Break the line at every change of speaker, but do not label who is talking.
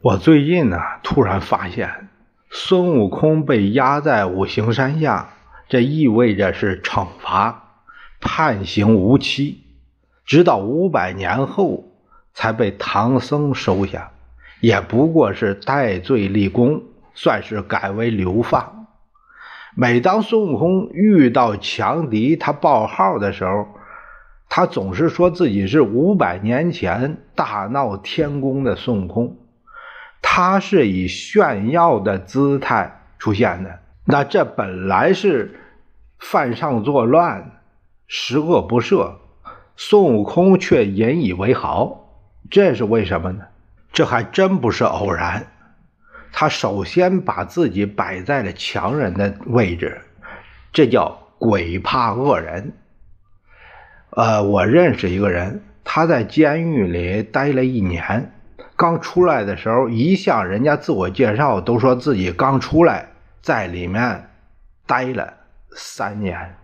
我最近呢，突然发现孙悟空被压在五行山下，这意味着是惩罚，判刑无期，直到五百年后才被唐僧收下，也不过是戴罪立功，算是改为流放。每当孙悟空遇到强敌，他报号的时候，他总是说自己是五百年前大闹天宫的孙悟空。他是以炫耀的姿态出现的，那这本来是犯上作乱、十恶不赦，孙悟空却引以为豪，这是为什么呢？这还真不是偶然。他首先把自己摆在了强人的位置，这叫鬼怕恶人。呃，我认识一个人，他在监狱里待了一年。刚出来的时候，一向人家自我介绍都说自己刚出来，在里面待了三年。